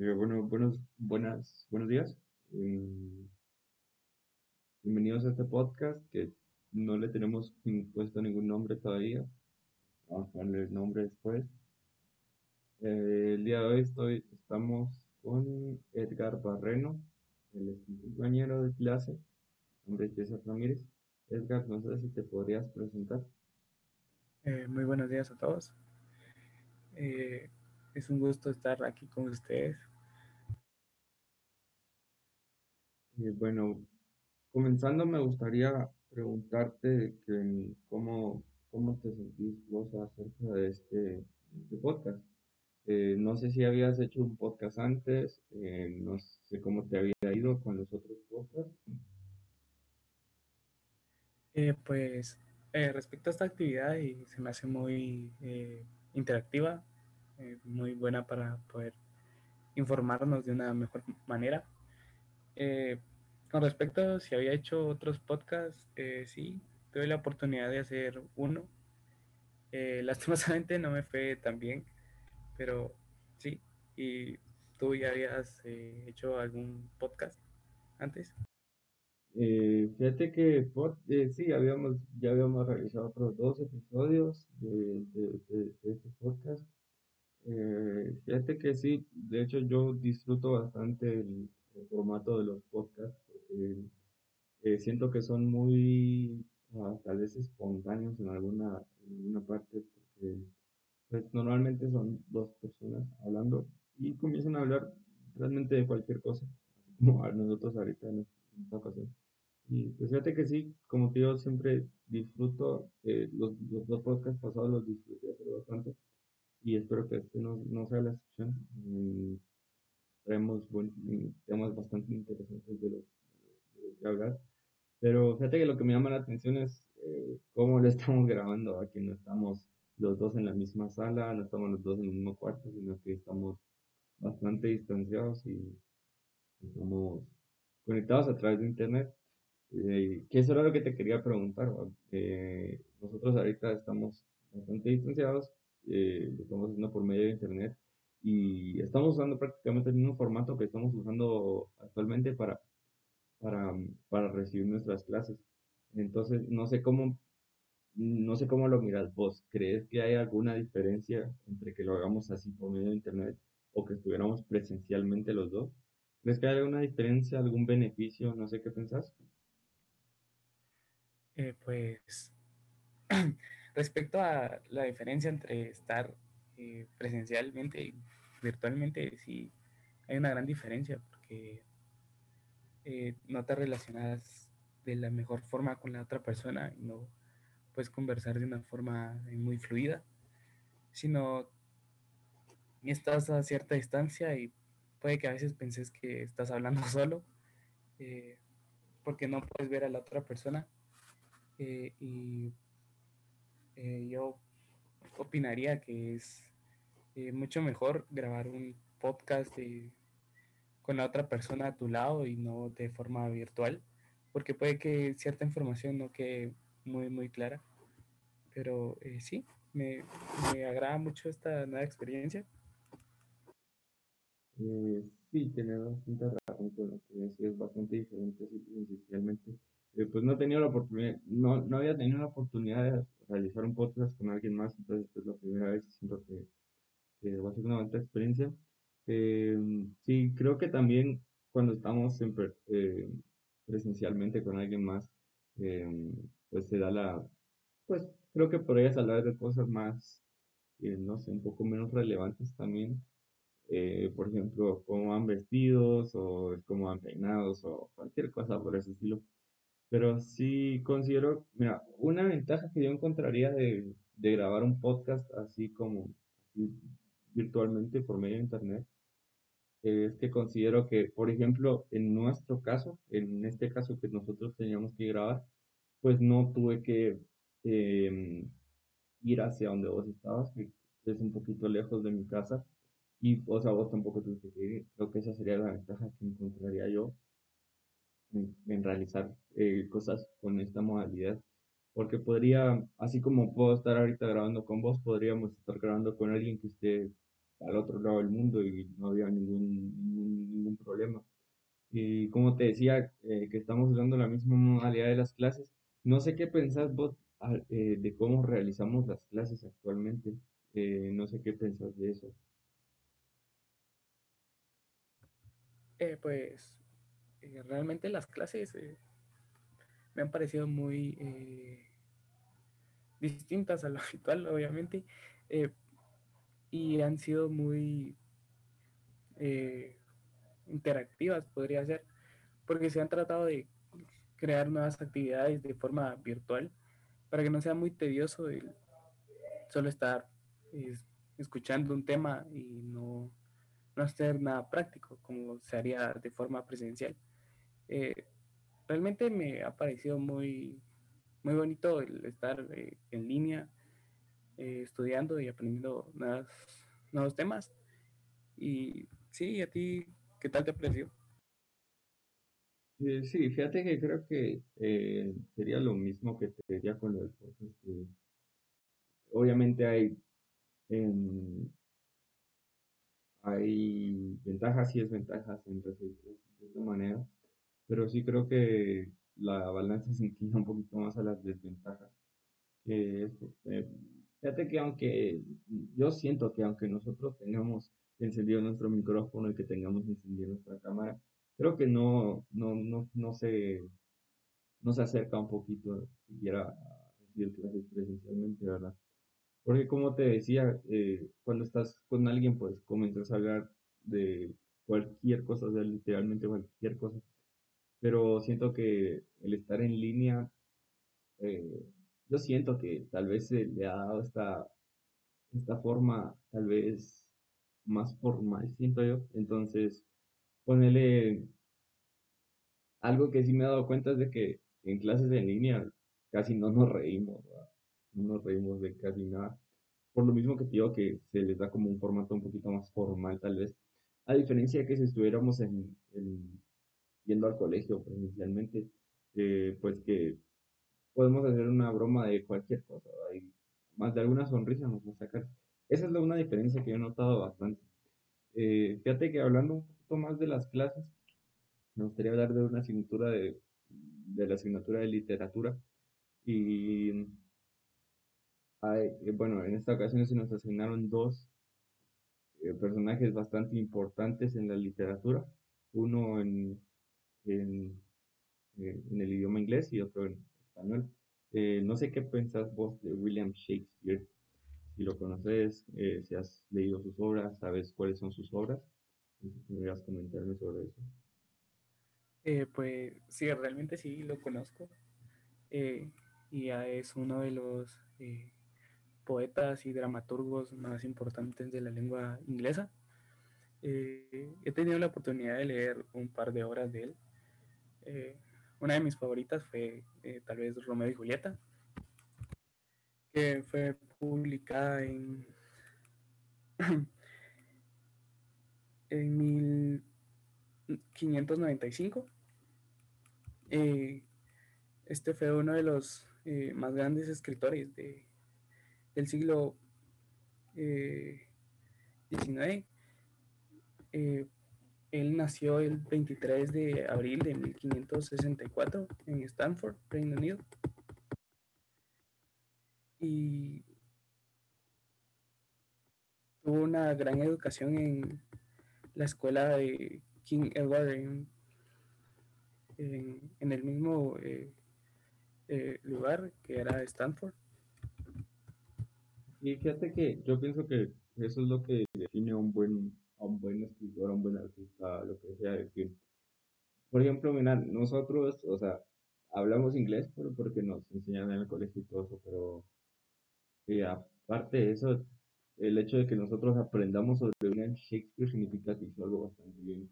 Eh, bueno, buenos, buenas, buenos días. Eh, bienvenidos a este podcast que no le tenemos puesto ningún nombre todavía. Vamos a ponerle el nombre después. Eh, el día de hoy estoy, estamos con Edgar Barreno, el compañero de clase. Nombre es César Ramírez. Edgar, no sé si te podrías presentar. muy buenos días a todos. Es un gusto estar aquí con ustedes bueno, comenzando me gustaría preguntarte que, cómo, cómo te sentís vos acerca de este, este podcast. Eh, no sé si habías hecho un podcast antes, eh, no sé cómo te había ido con los otros podcasts. Eh, pues respecto a esta actividad, y se me hace muy interactiva, muy buena para poder informarnos de una mejor manera. Eh, con respecto a si había hecho otros podcasts, eh, sí, tuve la oportunidad de hacer uno. Eh, lastimosamente no me fue tan bien, pero sí. ¿Y tú ya habías eh, hecho algún podcast antes? fíjate que sí, habíamos, ya habíamos realizado otros dos episodios de, este podcast. Fíjate que sí, de hecho yo disfruto bastante el, formato de los podcasts, eh, siento que son muy, ah, tal vez espontáneos en alguna, en parte, porque pues, normalmente son dos personas hablando y comienzan a hablar realmente de cualquier cosa, como nosotros ahorita en esta ocasión. Y pues fíjate que sí, como que yo siempre disfruto, eh, los, los, dos podcasts pasados los disfruté bastante y espero que este no, no sea la excepción. Mm, traemos temas bastante interesantes de los, que hablar. Pero fíjate que lo que me llama la atención es eh, cómo lo estamos grabando. Aquí no estamos los dos en la misma sala, no estamos los dos en el mismo cuarto, sino que estamos bastante distanciados y estamos conectados a través de internet. Eh, que eso era lo que te quería preguntar. Eh, nosotros ahorita estamos bastante distanciados, eh, lo estamos haciendo por medio de internet y estamos usando prácticamente el mismo formato que estamos usando actualmente para, para, para recibir nuestras clases. Entonces, no sé cómo, no sé cómo lo miras vos. ¿Crees que hay alguna diferencia entre que lo hagamos así por medio de internet o que estuviéramos presencialmente los dos? ¿Crees que hay alguna diferencia, algún beneficio? No sé qué pensás. Eh, pues respecto a la diferencia entre estar eh, presencialmente y virtualmente sí hay una gran diferencia porque eh, no te relacionas de la mejor forma con la otra persona y no puedes conversar de una forma eh, muy fluida, sino estás a cierta distancia y puede que a veces penses que estás hablando solo porque no puedes ver a la otra persona y yo opinaría que es eh, mucho mejor grabar un podcast con la otra persona a tu lado y no de forma virtual, porque puede que cierta información no quede muy, muy clara. Pero eh, sí, me, me, agrada mucho esta nueva experiencia. Eh, sí, tienes bastante razón con lo que es, bastante diferente, esencialmente. pues no he tenido la oportunidad, no, no había tenido la oportunidad de realizar un podcast con alguien más, entonces es la primera vez siento que que va a ser una buena experiencia. Eh, sí, creo que también cuando estamos siempre eh, presencialmente con alguien más, eh, pues se da la, pues creo que podrías hablar de cosas más, no sé, un poco menos relevantes también. por ejemplo, cómo van vestidos o cómo van peinados o cualquier cosa por ese estilo. Pero sí considero, mira, una ventaja que yo encontraría de, de grabar un podcast así como virtualmente por medio de Internet, es que considero que, por ejemplo, en nuestro caso, en este caso que nosotros teníamos que grabar, pues no tuve que em, ir hacia donde vos estabas, que es un poquito lejos de mi casa, y o sea, vos tampoco tuviste que ir. Creo que esa sería la ventaja que encontraría yo en, realizar eh, cosas con esta modalidad. Porque podría, así como puedo estar ahorita grabando con vos, podríamos estar grabando con alguien que esté al otro lado del mundo y no había ningún, ningún, problema. Y como te decía, eh, que estamos usando la misma modalidad de las clases, no sé qué pensás vos al- eh, de cómo realizamos las clases actualmente. Eh, no sé qué pensás de eso. Pues realmente las clases me han parecido muy eh, distintas a lo habitual, obviamente, eh, y han sido muy eh, interactivas, podría ser, porque se han tratado de crear nuevas actividades de forma virtual para que no sea muy tedioso solo estar escuchando un tema y no, no hacer nada práctico como se haría de forma presencial. Realmente me ha parecido muy, muy bonito el estar eh, en línea eh, estudiando y aprendiendo nuevas, nuevos temas. Y sí, a ti, ¿qué tal te pareció? Eh, sí, fíjate que creo que eh, sería lo mismo que te diría con lo del podcast. obviamente hay, em, hay ventajas y desventajas en recibir de esta manera, pero sí creo que la balanza se inclina un poquito más a las desventajas. que eh, fíjate que aunque yo siento que aunque nosotros tengamos encendido nuestro micrófono y que tengamos encendida nuestra cámara, creo que no, no, no, no se, no se acerca un poquito siquiera a recibir clases presencialmente, ¿verdad? Porque como te decía, eh, cuando estás con alguien, pues comienzas a hablar de cualquier cosa, o sea, literalmente cualquier cosa, pero siento que el estar en línea eh, yo siento que tal vez se le ha dado esta, esta forma tal vez más formal, siento yo. Entonces, ponele algo que sí me he dado cuenta es de que en clases en línea casi no nos reímos, ¿verdad? No nos reímos de casi nada. Por lo mismo que te digo que se les da como un formato un poquito más formal tal vez. A diferencia de que si estuviéramos en- yendo al colegio presencialmente, eh, pues que podemos hacer una broma de cualquier cosa, y más de alguna sonrisa nos va a sacar. Esa es la una diferencia que yo he notado bastante. Eh, fíjate que hablando un poquito más de las clases, me gustaría hablar de una asignatura de, de la asignatura de literatura. Y hay- eh, bueno, en esta ocasión se nos asignaron dos eh, personajes bastante importantes en la literatura, uno en, en, el idioma inglés y otro en español. Eh, no sé qué pensás vos de William Shakespeare, si lo conoces, eh, si has leído sus obras, sabes cuáles son sus obras, si podrías comentarme sobre eso. Eh, pues sí, realmente sí lo conozco. y ya es uno de los poetas y dramaturgos más importantes de la lengua inglesa. He tenido la oportunidad de leer un par de obras de él. Eh, una de mis favoritas fue eh, tal vez Romeo y Julieta, que fue publicada en, en 1595. Eh, este fue uno de los eh, más grandes escritores de, del siglo XIX. Él nació el 23 de abril de 1564 en Stanford, Reino Unido. Y tuvo una gran educación en la escuela de King Edward en, el mismo eh, eh, lugar que era Stanford. Y fíjate que yo pienso que eso es lo que define a un buen, a un buen escritor, a un buen artista, lo que sea. Por ejemplo, mira, nosotros, o sea, hablamos inglés pero porque nos enseñan en el colegio y todo eso, pero aparte de eso, el hecho de que nosotros aprendamos sobre William Shakespeare significa que hizo algo bastante bien.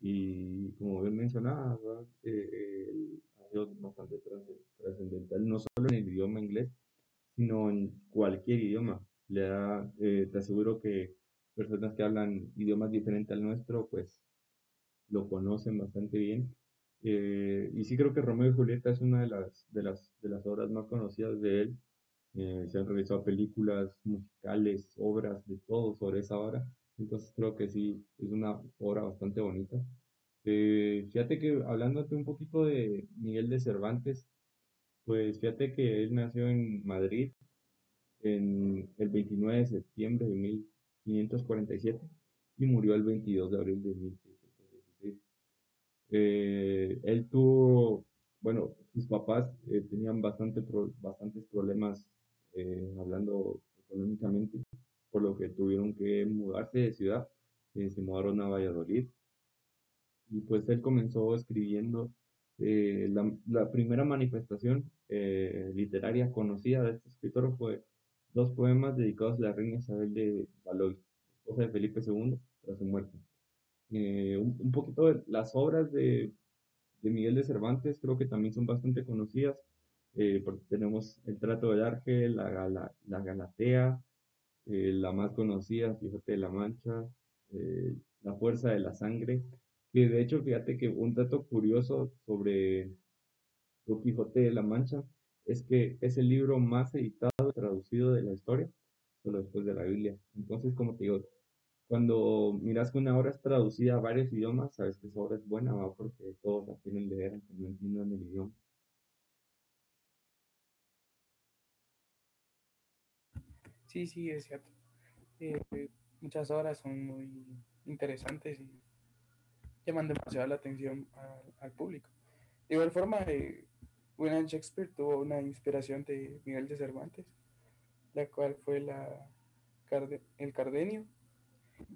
Y como bien mencionaba. Eh, eh, ha sido bastante trasce- trascendental, no solo en el idioma inglés, sino en cualquier idioma. Le da, eh, te aseguro que personas que hablan idiomas diferentes al nuestro, pues lo conocen bastante bien. Eh, y sí creo que Romeo y Julieta es una de las, de las, de las obras más conocidas de él. Eh, se han realizado películas, musicales, obras, de todo sobre esa obra. Entonces creo que sí, es una obra bastante bonita. Eh, fíjate que hablándote un poquito de Miguel de Cervantes, pues fíjate que él nació en Madrid en el 29 de septiembre de 1547 y murió el 22 de abril de 1616. Eh, él tuvo, bueno, sus papás eh, tenían bastante bastantes problemas eh, hablando económicamente, por lo que tuvieron que mudarse de ciudad. Se mudaron a Valladolid y pues él comenzó escribiendo la, primera manifestación literaria conocida de este escritor fue dos poemas dedicados a la reina Isabel de Valois, esposa de Felipe II, tras su muerte. Eh, un, un poquito de las obras de, de Miguel de Cervantes creo que también son bastante conocidas, eh, porque tenemos El trato del Argel, la, Gala- la Galatea, eh, la más conocida, Quijote de la Mancha, eh, La Fuerza de la Sangre, que de hecho, fíjate que un dato curioso sobre Don Quijote de la Mancha es que es el libro más editado traducido de la historia, solo después de la Biblia. Entonces, como te digo, cuando miras que una obra es traducida a varios idiomas, sabes que esa obra es buena, ¿va? porque todos la quieren leer, aunque no entiendan el idioma. Sí, sí, es cierto. Eh, muchas obras son muy interesantes y llaman demasiado la atención al, público. De igual forma, eh, William Shakespeare tuvo una inspiración de Miguel de Cervantes, la cual fue el Cardenio.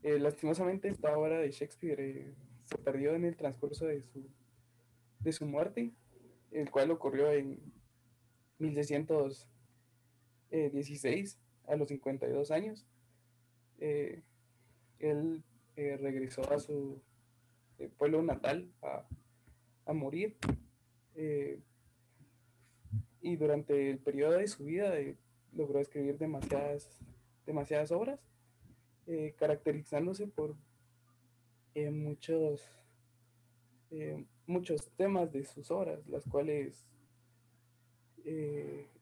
Eh, lastimosamente, esta obra de Shakespeare eh, se perdió en el transcurso de su, de su muerte, el cual ocurrió en 1616, a los 52 años. Eh, él eh, regresó a su pueblo natal a, a morir y durante el periodo de su vida logró escribir demasiadas, demasiadas obras, eh, caracterizándose por eh, muchos, eh, muchos temas de sus obras, las cuales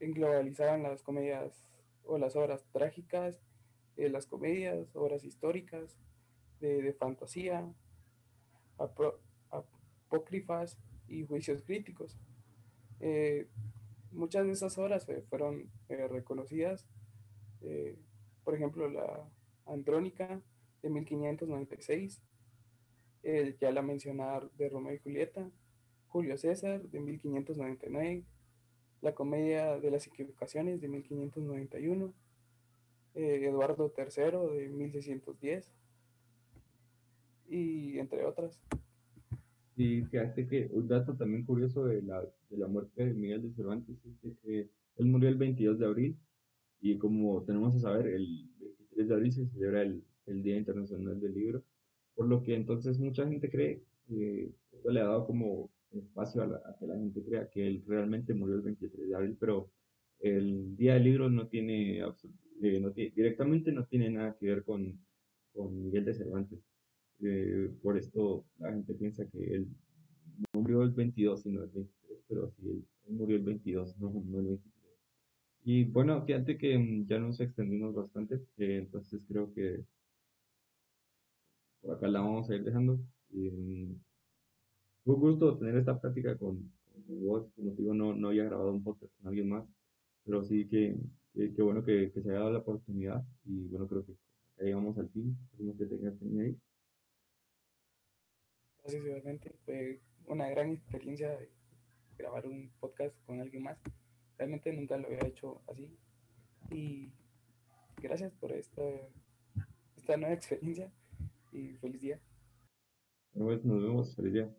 englobalizaban las comedias o las obras trágicas, las comedias, obras históricas, de, de fantasía, apócrifas y juicios críticos. Muchas de esas obras fueron eh, reconocidas, eh, por ejemplo, la Andrónica de 1596, eh, ya la mencionada de Romeo y Julieta, Julio César de 1599, la Comedia de las Equivocaciones de 1591, eh, Eduardo III de 1610 y entre otras. Y fíjate que un dato también curioso de la, de la muerte de Miguel de Cervantes es de que él murió el 22 de abril y como tenemos que saber, el 23 de abril se celebra el, el Día Internacional del Libro, por lo que entonces mucha gente cree, esto le ha dado como espacio a, la- a que la gente crea que él realmente murió el 23 de abril, pero el Día del Libro no tiene, eh, no tiene- directamente no tiene nada que ver con, con Miguel de Cervantes. Eh, por esto la gente piensa que él no murió el 22, sino el 23, pero sí, él, él murió el 22, no, no el 23. Y bueno, fíjate que mm, ya nos extendimos bastante, eh, entonces creo que por acá la vamos a ir dejando. Mm, fue un gusto tener esta plática con, con vos, como digo, no, no había grabado un podcast con alguien más, pero sí que, que, que bueno que, que se haya dado la oportunidad y bueno, creo que llegamos al fin, esperemos que tengas que igualmente. Fue una gran experiencia grabar un podcast con alguien más. Realmente nunca lo había hecho así. Y gracias por esta, esta nueva experiencia y feliz día. Pues nos vemos, feliz día.